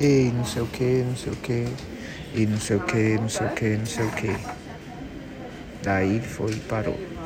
e não sei o que, não sei o que, e não sei o que, não sei o que, não sei o que. Daí foi e parou.